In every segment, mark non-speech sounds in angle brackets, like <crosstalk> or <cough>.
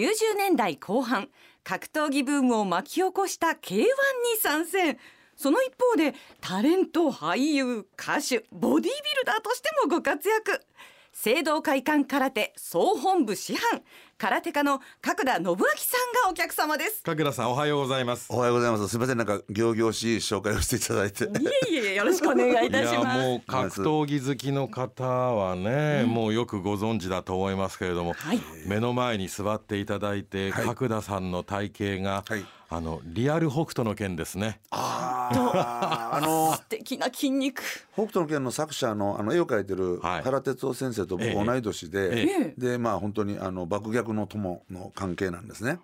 90年代後半格闘技ブームを巻き起こした K1 に参戦。その一方でタレント俳優歌手ボディービルダーとしてもご活躍。聖堂会館空手総本部師範空手家の角田信明さんがお客様です。角田さんおはようございます。おはようございます。すみません。なんか行々しい紹介をしていただいて。いえいえよろしくお願いいたします。もう格闘技好きの方はね、うん、もうよくご存知だと思いますけれども、はい、目の前に座っていただいて、はい、角田さんの体型が、はい、あのリアル北斗の拳ですね。ああの素敵な筋肉。北斗の拳の作者のあの絵を描いてる原哲夫先生と僕同い年で、ええ。でまあ本当にあの爆逆の友の関係なんですね。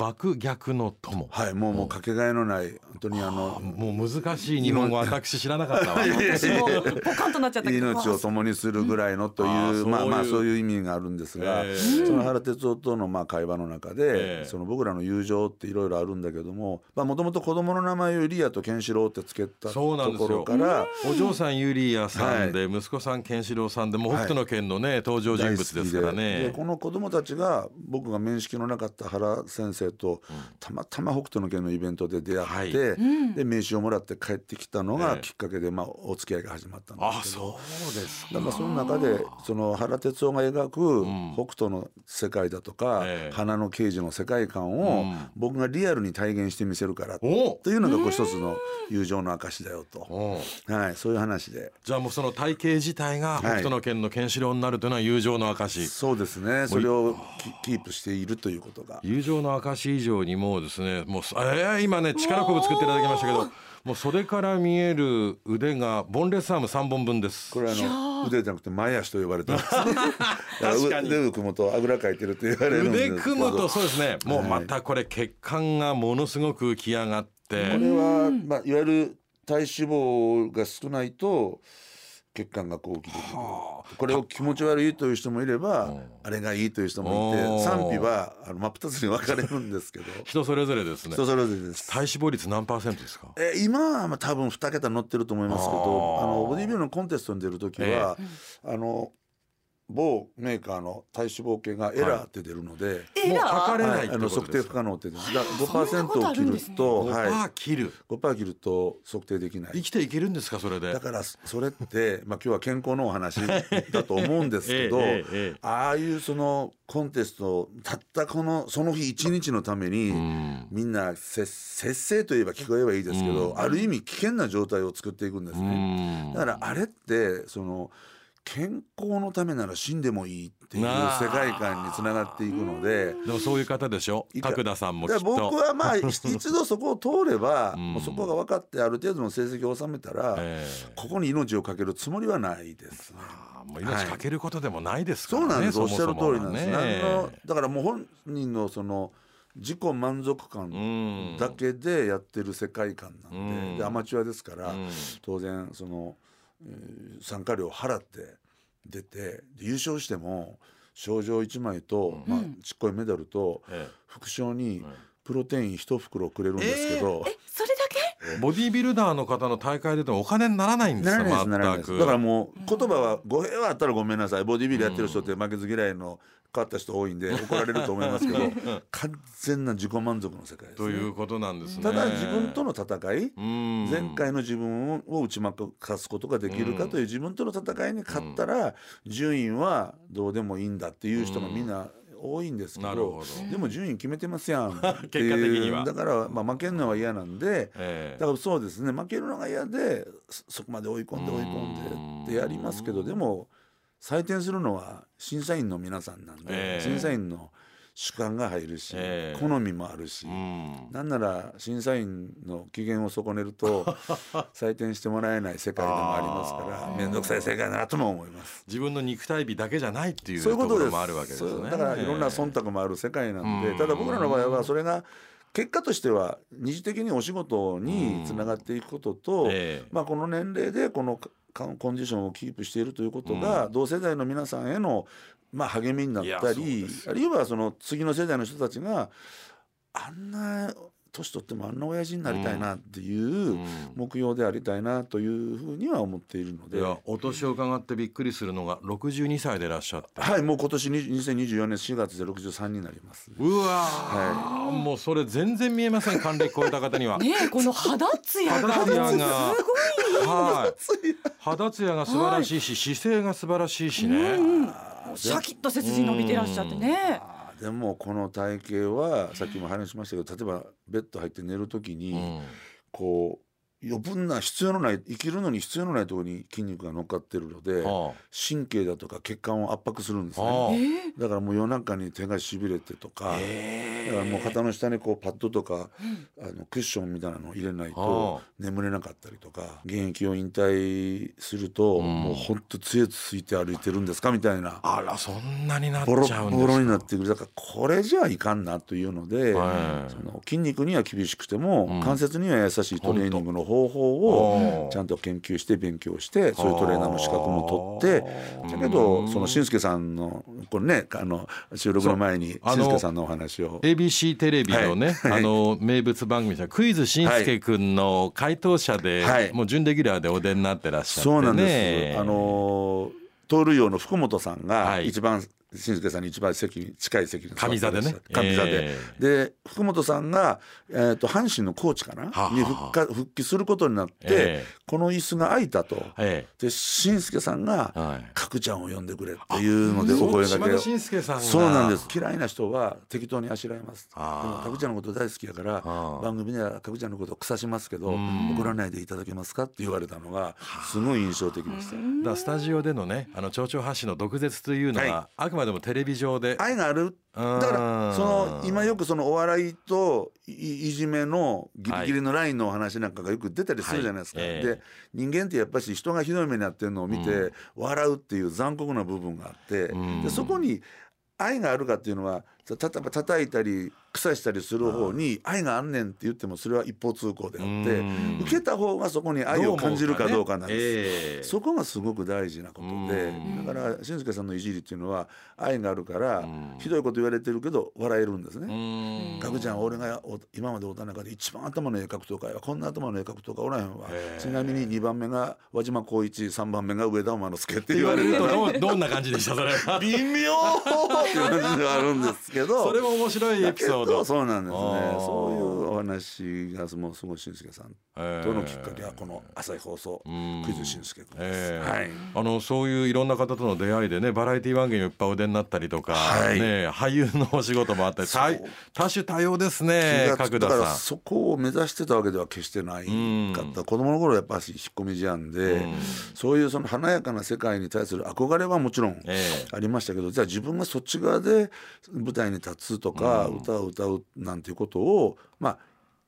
爆逆の友。はいもうもうかけがえのない本当にあのもう難しい日本語私知らなかったわ。私もポカンとなっちゃった命を共にするぐらいのというまあまあそういう意味があるんですが、その原哲夫とのまあ会話の中で、その僕らの友情っていろいろあるんだけどももともと子供の名前をユリアとケンシロウってつけたところからお嬢さんユリアさんで、息子さんケンシロウさんでも北斗の拳のね、登場人物ですからね。でこの子供たちが僕が面識のなかった原先生とたまたま北斗の拳のイベントで出会って、で名刺をもらって帰ってきたのがきっかけで、まあ、お付き合いが始まったんですけどそうですだからその中でその原哲夫が描く北斗の世界だとか、花の刑事の世界観を僕がリアルに体現してみせるからというのがこう一つの友情の証だよと、はい、そういう話で。じゃあもうその体型自体が北斗の拳のケンシロウになるというのは友情の証、そうですね。それをキープしているということが。友情の証以上にもうですねもうえー、今ね力こぶ作っていただきましたけどもう袖から見える腕がボンレスアーム3本分です。これあの腕じゃなくて前足と呼ばれてます。<laughs> 確かに。腕を組むとあぐらかいてるって言われるんです腕組むとそうですねもうまたこれ血管がものすごく浮き上がって、これは、まあ、いわゆる体脂肪が少ないと血管がこう起きてくる。これを気持ち悪いという人もいればあれがいいという人もいて賛否はあの真っ二つに分かれるんですけど。<laughs> 人それぞれですね。人それぞれです。体脂肪率何パーセントですか？え今はまあ多分2桁乗ってると思いますけどあのボディビルのコンテストに出る時は、ええ、あの某メーカーの体脂肪計がエラーって出るので、はい、もう測れない、はい、あの測定不可能ってです。だ5%を切ると、ね、はい、切る。5%切ると測定できない。生きていけるんですかそれで？だからそれってまあ今日は健康のお話だと思うんですけど、<laughs> えええ、ああいうそのコンテストたったこのその日一日のために、みんな節制といえば聞こえばいいですけど、ある意味危険な状態を作っていくんですね。だからあれってその健康のためなら死んでもいいっていう世界観につながっていくので。でもそういう方でしょ？角田さんもきっと。僕はまあ <laughs> 一度そこを通れば、もうそこが分かってある程度の成績を収めたら、えー、ここに命をかけるつもりはないですね。もう命かけることでもないですからね、はい、そうなんです。おっしゃる通りなんです、ね、のだからもう本人のその自己満足感だけでやってる世界観なんで,、でアマチュアですから、当然その。参加料払って出て優勝しても賞状1枚と、まあ、ちっこいメダルと、副賞にプロテイン1袋くれるんですけど、えそれだけ？ボディービルダーの方の大会でてもお金にならないんですよだからもう言葉は語弊はあったらごめんなさい。ボディービルやってる人って負けず嫌いの変わった人多いんで <laughs> 怒られると思いますけど完全な自己満足の世界です、ね、ということなんですね。ただ自分との戦い前回の自分を打ち負かすことができるかという自分との戦いに勝ったら順位はどうでもいいんだっていう人がみんな多いんですけどでも順位決めてますやん結果的には。だから、まあ、負けるのは嫌なんで、えー、だからそうですね負けるのが嫌でそこまで追い込んで追い込んでってやりますけどでも採点するのは審査員の皆さんなんで、えー、審査員の主観が入るし、えー、好みもあるし、うん、なんなら審査員の機嫌を損ねると <laughs> 採点してもらえない世界でもありますから面倒くさい世界だなとも思います。自分の肉体美だけじゃないっていうところもあるわけですね。だからいろんな忖度もある世界なんで、ただ僕らの場合はそれが結果としては二次的にお仕事につながっていくことと、えー、まあ、この年齢でこのコンディションをキープしているということが、同世代の皆さんへの、まあ、励みになったりあるいはその次の世代の人たちがあんな年取ってもあんな親父になりたいなっていう目標でありたいなというふうには思っているので、いやお年を伺ってびっくりするのが62歳でいらっしゃって。はいもう今年2024年4月で63になります。うわはい、もうそれ全然見えません。還暦超えた方には。ねこの肌ツヤが。肌ツヤが。すごい。はい。肌ツヤが素晴らしいし、姿勢が素晴らしいしね、シャキッと背筋伸びてらっしゃってねでもこの体型はさっきも話しましたけど例えばベッド入って寝る時に、うん。こう余分な必要のない生きるのに必要のないところに筋肉が乗っかってるのでは神経だとか血管を圧迫するんですはあ。ねえだからもう夜中に手がしびれてとか、だからもう肩の下にこうパッドとか、あのクッションみたいなのを入れないはと眠れなかったりとか現役を引退すると、もうほんと杖ついて歩いてるんですかみたいなあらそんなになっボロちゃうんですか。ボロになってくる。だからこれじゃいかんなというので、はい。その筋肉には厳しくても、うん。関節には優しいトレーニングの方法ほんをとちゃんと研究して勉強してそういうトレーナーの資格も取ってだけどそのしんすけさんのこれねあの収録の前にしあのんすけさんのお話を。ABC テレビのね、はい。あの名物番組じゃクイズしんすけくんの回答者で、はい。もう準レギュラーでお出になってらっしゃってね。そうなんです。あの盗塁王の福本さんがはい。一番、新助さんに一番席に近い席に上座でね。上座で、えで福本さんが、えー、と阪神のコーチかな、はあに復活復帰することになって、ええ。この椅子が空いたと。えで新助さんがはい「角ちゃんを呼んでくれ」っていうのでお声掛けを。そうなんです。嫌いな人は適当にあしらいます。でも角ちゃんのこと大好きやから番組では角ちゃんのことを腐しますけどん。怒らないでいただけますかって言われたのがすごい印象的でした。だからスタジオでのねあの蝶々発信の毒舌というのは、はあくまでもテレビ上で。愛がある。だからその今よくそのお笑いといいじめのギリギリのラインのお話なんかがよく出たりするじゃないですか。はい。ええ。で人間ってやっぱし人がひどい目に遭ってるのを見て笑うっていう残酷な部分があって。うん。でそこに愛があるかっていうのはた例えば叩いたり腐したりする方に愛があんねんって言ってもそれは一方通行であってうん。受けた方がそこに愛を感じるかどうかなんです。ええ。そこがすごく大事なことでうん。だから俊介さんのいじりっていうのは愛があるからん。ひどいこと言われてるけど笑えるんですうね。ん。ガクちゃん俺がお今までおった中で一番頭のええ格闘家やこんな頭のええ格闘家おらへんわ。ちなみに2番目が輪島光一3番目が上田馬之助って言われる。とどんな感じでしたそれは。<laughs> 微妙って感じではあるんですけど。それも面白いエピソードど。そうなんですね。そういうお話がもうすごい俊介さんええとのきっかけはこの朝日放送ん。クイズ俊介君です。ええはい。あのそういういろんな方との出会いでねバラエティ番組もいっぱいお出になったりとか、はい。ね俳優のお仕事もあったり多多種多様ですね角田さん。そこを目指してたわけでは決してないかった。子供の頃やっぱし引っ込み思案で、そういうその華やかな世界に対する憧れはもちろんええ。ありましたけど、じゃあ自分がそっち側で舞台に立つとか、歌を歌うなんていうことをまあ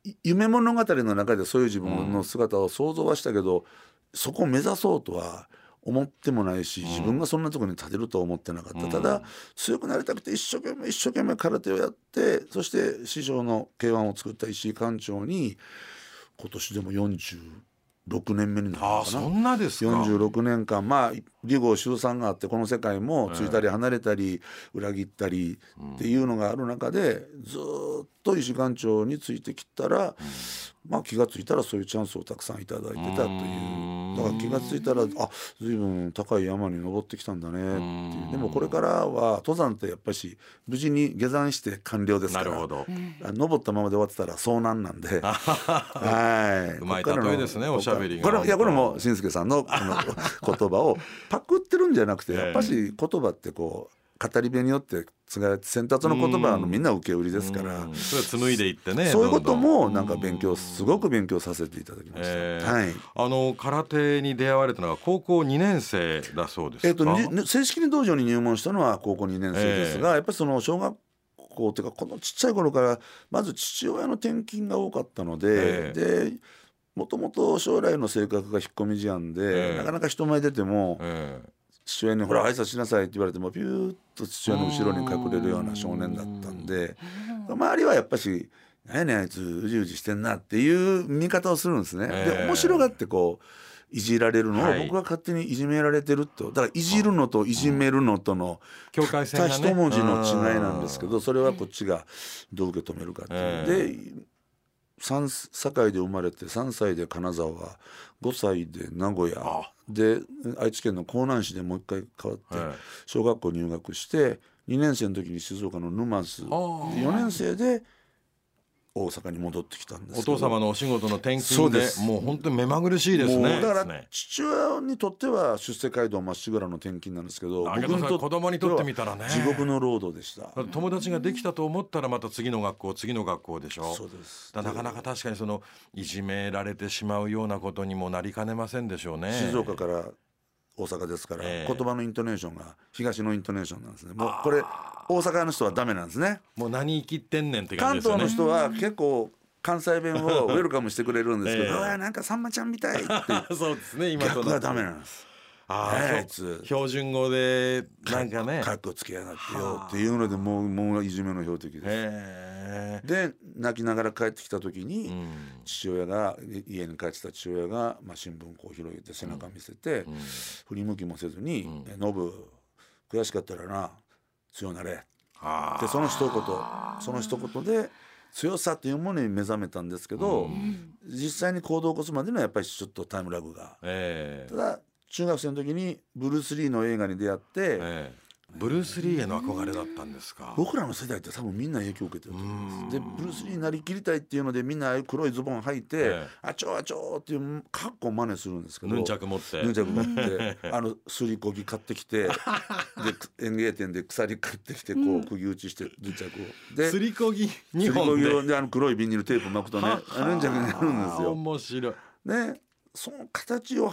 い夢物語の中でそういう自分の姿を想像はしたけど、そこを目指そうとは思ってもないし自分がそんなところに立てるとは思ってなかった、ただ強くなりたくて一生懸命一生懸命空手をやってそして師匠の K1 を作った石井館長に今年でも46年目になるあのかな。あそんなですか。46年間まあ離合集散があってこの世界もついたり離れたり裏切ったりっていうのがある中でずーっと石館長についてきたらまあ気がついたらそういうチャンスをたくさんいただいてたという。だから気がついたらあ随分高い山に登ってきたんだねっていう。でもこれからは登山ってやっぱし無事に下山して完了ですから。なるほど。あ登ったままで終わってたら遭難なんで、<laughs> はい。うまい例えですねおしゃべりが。これいやこれも新助さんのこの <laughs> 言葉をパクってるんじゃなくて、ええ。やっぱし言葉ってこう語り部によって継が先達の言葉のみんな受け売りですからう。んそれ紡いでいってね。そういうこともなんか勉強すごく勉強させていただきました。ええはい。あの空手に出会われたのは高校2年生だそうですか？えっとに正式に道場に入門したのは高校2年生ですが、やっぱりその小学校っていうかこのちっちゃい頃からまず父親の転勤が多かったので、えでもともと将来の性格が引っ込み思案で、ええなかなか人前出ても、え父親に「ほら。挨拶しなさい」って言われてもピューッと父親の後ろに隠れるような少年だったんで周りはやっぱし「何やねんあいつうじうじしてんな」っていう見方をするんですね。ええ。で面白がってこういじられるのをはい。僕が勝手にいじめられてるとだからいじるのといじめるのとの境界線たがね。一文字の違いなんですけどそれはこっちがどう受け止めるかっていう。ので堺で生まれて3歳で金沢5歳で名古屋。で愛知県の江南市でもう一回変わって小学校入学して2年生の時に静岡の沼津。4年生で大阪に戻ってきたんですお父様のお仕事の転勤でもう本当に目まぐるしいですね。だから父親にとっては出世街道まっしぐらの転勤なんですけど僕にと子供にとってみたらね。地獄の労働でした。友達ができたと思ったらまた次の学校次の学校でしょ。そうです。なかなか確かにそのいじめられてしまうようなことにもなりかねませんでしょうね。静岡から大阪ですから、えー、言葉のイントネーションが東のイントネーションなんですね。もうこれ大阪の人はダメなんですね。もう何生きってんねんって感じですよね。関東の人は結構関西弁をウェルカムしてくれるんですけど「<laughs> えー、なんかさんまちゃんみたい」って <laughs> そうですね今逆はダメなんです。ああいつ。標準語でなんかね。かっこつけやがってよっていうのでもうもういじめの標的ですで泣きながら帰ってきた時に、うん、父親が家に帰ってた父親が、まあ、新聞こう広げて背中見せて、うん、振り向きもせずに「ノ、う、ブ、ん、悔しかったらな強なれ」でその一言。その一言で強さというものに目覚めたんですけど、うん、実際に行動を起こすまでのはやっぱりちょっとタイムラグが、えー、ただ中学生の時にブルース・リーの映画に出会って、えブルース・リーへの憧れだったんですか？僕らの世代って多分みんな影響を受けてると思います。でブルース・リーになりきりたいっていうのでみんな黒いズボン履いて、ええ、あちょあちょっていう格好真似するんですけどヌンチャク持って。ヌンチャク持って <laughs> あのすりこぎ買ってきてで園芸店で鎖買ってきてこう釘打ちしてヌンチャクを。ですりこぎ2本で。であの黒いビニールテープ巻くとねヌンチャクになるんですよ。面白い。ねその形を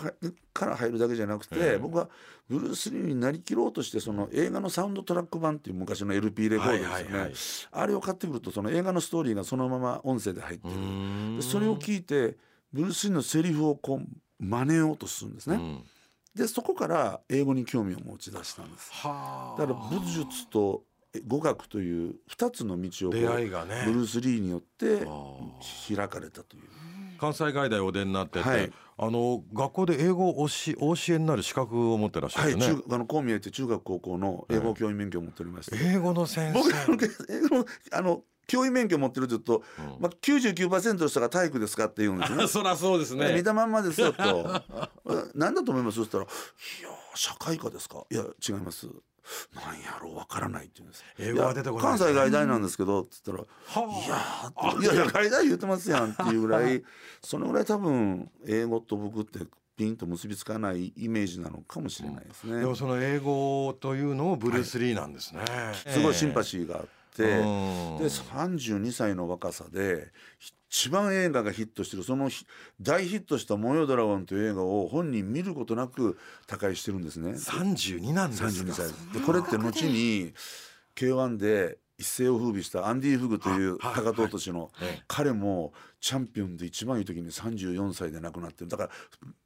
から入るだけじゃなくて、僕はブルース・リーになりきろうとしてその映画のサウンドトラック版っていう昔の LP レコードですよね、はいはいはい、あれを買ってくるとその映画のストーリーがそのまま音声で入ってる。それを聞いてブルース・リーのセリフをこう真似ようとするんですね。でそこから英語に興味を持ち出したんです。だから武術と語学という2つの道を、ね、ブルース・リーによって開かれたという。関西外大お出になってて、はい、あの学校で英語をおしお教えになる資格を持ってらっしゃるね、はい、あのこう見えて中学高校の英語教員免許を持っておりまして、英語の先生。僕英語の <laughs> あの教員免許持ってると言うと、うん、まあ、99%の人が体育ですかって言うんですね。そりゃそうですね。見たまんまですよと。<laughs> 何だと思います？そしたら「いや社会科ですか？いや違いますなんやろうわからないって言うんです。英語は出てこない、関西外大なんですけどっつったら「いやいや外大言ってますやん」っていうぐらい <laughs> そのぐらい多分英語と僕ってピンと結びつかないイメージなのかもしれないですね、うん、でもその英語というのもブルース・リーなんですね、はい、すごいシンパシーがあって、で32歳の若さで一番映画がヒットしてるその大ヒットした「模様ドラゴン」という映画を本人見ることなく他界してるんですね。32なんですか。32歳でこれって後に K1 で一世を風靡したアンディ・フグという高藤都市の彼もチャンピオンで一番いい時に34歳で亡くなってる。だから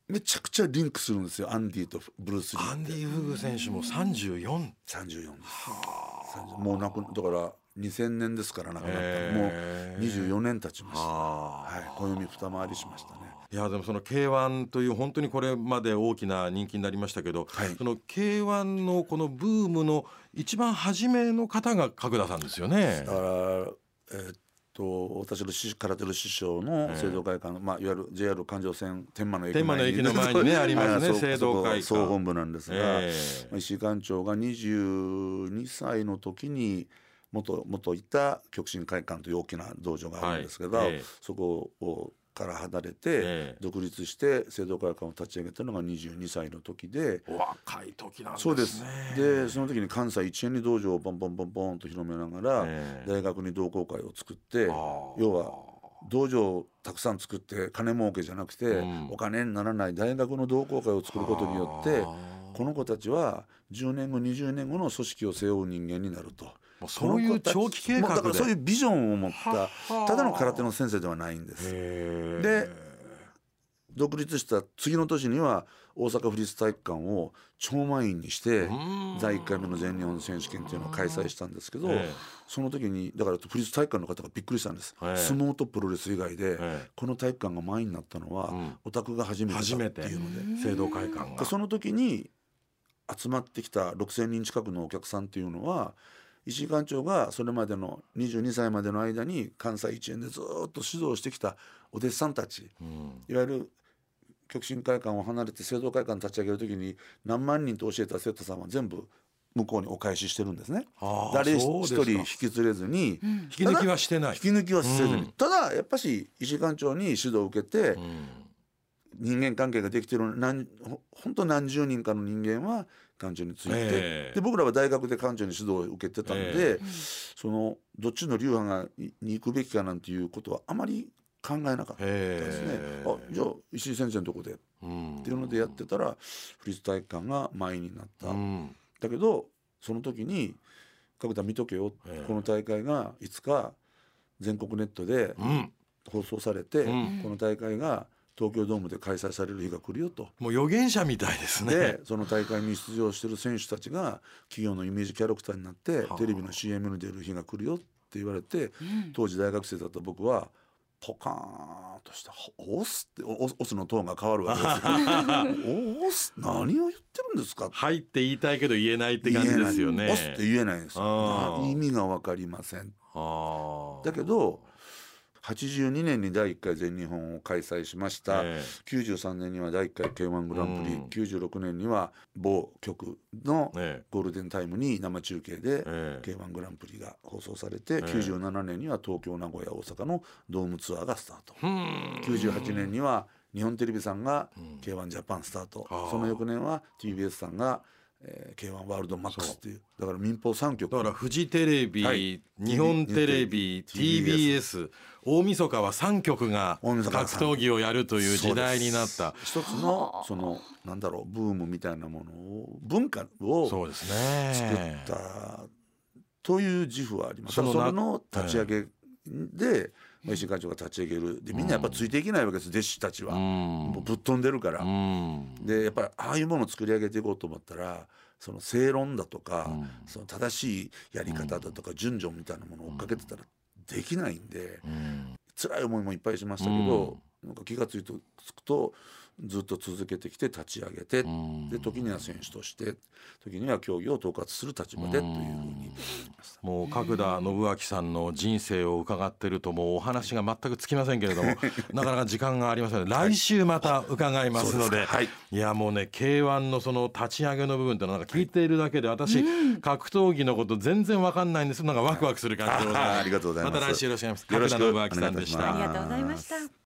めちゃくちゃリンクするんですよアンディとブルース・リーアンディ・フグ選手も3434 34です。もう亡くだから2000年ですから亡くなったもう24年経ちました、はい、暦二回りしましたね。いやでもその K1 という本当にこれまで大きな人気になりましたけど、はい、その K1 のこのブームの一番初めの方が角田さんですよね。だからえー、っと私の空手の師匠の聖堂会館の、まあ、いわゆる JR 環状線天満の駅天満の駅の前にね <laughs> ありますね聖堂会館。総本部なんですが、えー、石井館長が22歳の時に元元いた極真会館という大きな道場があるんですけど、はい。えー、そこをから離れて独立して聖堂会館を立ち上げたのが22歳の時で若い時なんですね。そうです。でその時に関西一円に道場をボンボンボンボンと広めながら大学に同好会を作って要は道場をたくさん作って金儲けじゃなくて、お金にならない大学の同好会を作ることによってこの子たちは10年後20年後の組織を背負う人間になると。そういう長期計画で。そういうビジョンを持ったただの空手の先生ではないんです。で独立した次の年には大阪府立体育館を超満員にして第1回目の全日本選手権っていうのを開催したんですけどその時にだから府立体育館の方がびっくりしたんです。相撲とプロレス以外でこの体育館が満員になったのはお宅が初めてだっていうので。聖堂会館がその時に集まってきた6,000人近くのお客さんっていうのは石井館長がそれまでの22歳までの間に関西一円でずっと指導してきたお弟子さんたち、うん、いわゆる極真会館を離れて聖堂会館立ち上げる時に何万人と教えた生徒さんは全部向こうにお返ししてるんですね。誰一人引き連れずに、うん、引き抜きはしてない。引き抜きはせずに、うん、ただやっぱし石井館長に指導を受けて、うん、人間関係ができてる何本当何十人かの人間は館長について、えー、で僕らは大学で館長に指導を受けてたんで、えー、そのどっちの流派がに行くべきかなんていうことはあまり考えなかったですね。あじゃあ石井先生のとこで、っていうのでやってたら府立体育館が前になった。だけどその時に「角田見とけよ、この大会がいつか全国ネットで放送されて、この大会が東京ドームで開催される日が来るよともう預言者みたいですねでその大会に出場してる選手たちが企業のイメージキャラクターになってテレビの CM に出る日が来るよって言われて、当時大学生だった僕はポカーンとした「オス」ってオスのトーンが変わるわけですよ。<laughs> オス何を言ってるんですか？はいって言いたいけど言えないって感じですよね。オスって言えないんですよ。意味が分かりません。だけど82年に第1回全日本を開催しました、えー、93年には第1回 k 1グランプリ、うん、96年には某局のゴールデンタイムに生中継で k 1グランプリが放送されて、えー、97年には東京名古屋大阪のドームツアーがスタート、98年には日本テレビさんが k 1ジャパンスタート、その翌年は TBS さんが「えー、K1 ワールドマックスっていう。だから民放3局。だからフジテレビ、はい、日本テレビ TBS 大晦日は3局が格闘技をやるという時代になった。一つのそのなんだろうブームみたいなものを文化を作ったという自負はあります。そその立ち上げで、石井会長が立ち上げる。でみんなやっぱついていけないわけです弟子たちは、もうぶっ飛んでるから、でやっぱりああいうものを作り上げていこうと思ったらその正論だとか、その正しいやり方だとか順序みたいなものを追っかけてたらできないんで、辛い思いもいっぱいしましたけど、なんか気が付いてつくとずっと続けてきて立ち上げて、で時には選手として時には競技を統括する立場でというふうにもう角田信明さんの人生を伺ってるともうお話が全くつきませんけれども <laughs> なかなか時間がありませんので来週また伺いますので、はい、いやもうね K1 のその立ち上げの部分ってのなんか聞いているだけで私、格闘技のこと全然わかんないんですなんかワクワクする感じでございます。また来週よろしくお願いします。角田信明さんでした。ありがとうございました。